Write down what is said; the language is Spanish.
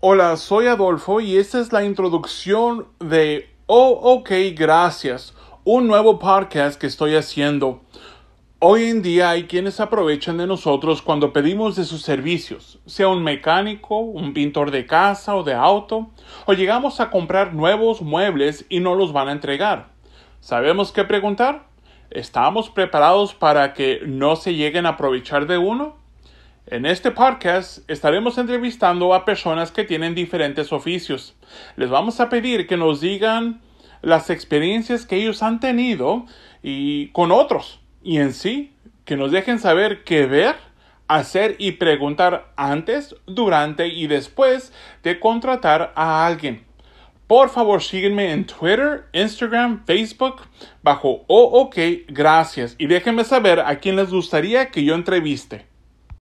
Hola, soy Adolfo y esta es la introducción de Oh, ok, gracias, un nuevo podcast que estoy haciendo. Hoy en día hay quienes aprovechan de nosotros cuando pedimos de sus servicios, sea un mecánico, un pintor de casa o de auto, o llegamos a comprar nuevos muebles y no los van a entregar. ¿Sabemos qué preguntar? ¿Estamos preparados para que no se lleguen a aprovechar de uno? En este podcast estaremos entrevistando a personas que tienen diferentes oficios. Les vamos a pedir que nos digan las experiencias que ellos han tenido y con otros y en sí que nos dejen saber qué ver, hacer y preguntar antes, durante y después de contratar a alguien. Por favor, sígueme en Twitter, Instagram, Facebook bajo OK Gracias y déjenme saber a quién les gustaría que yo entreviste.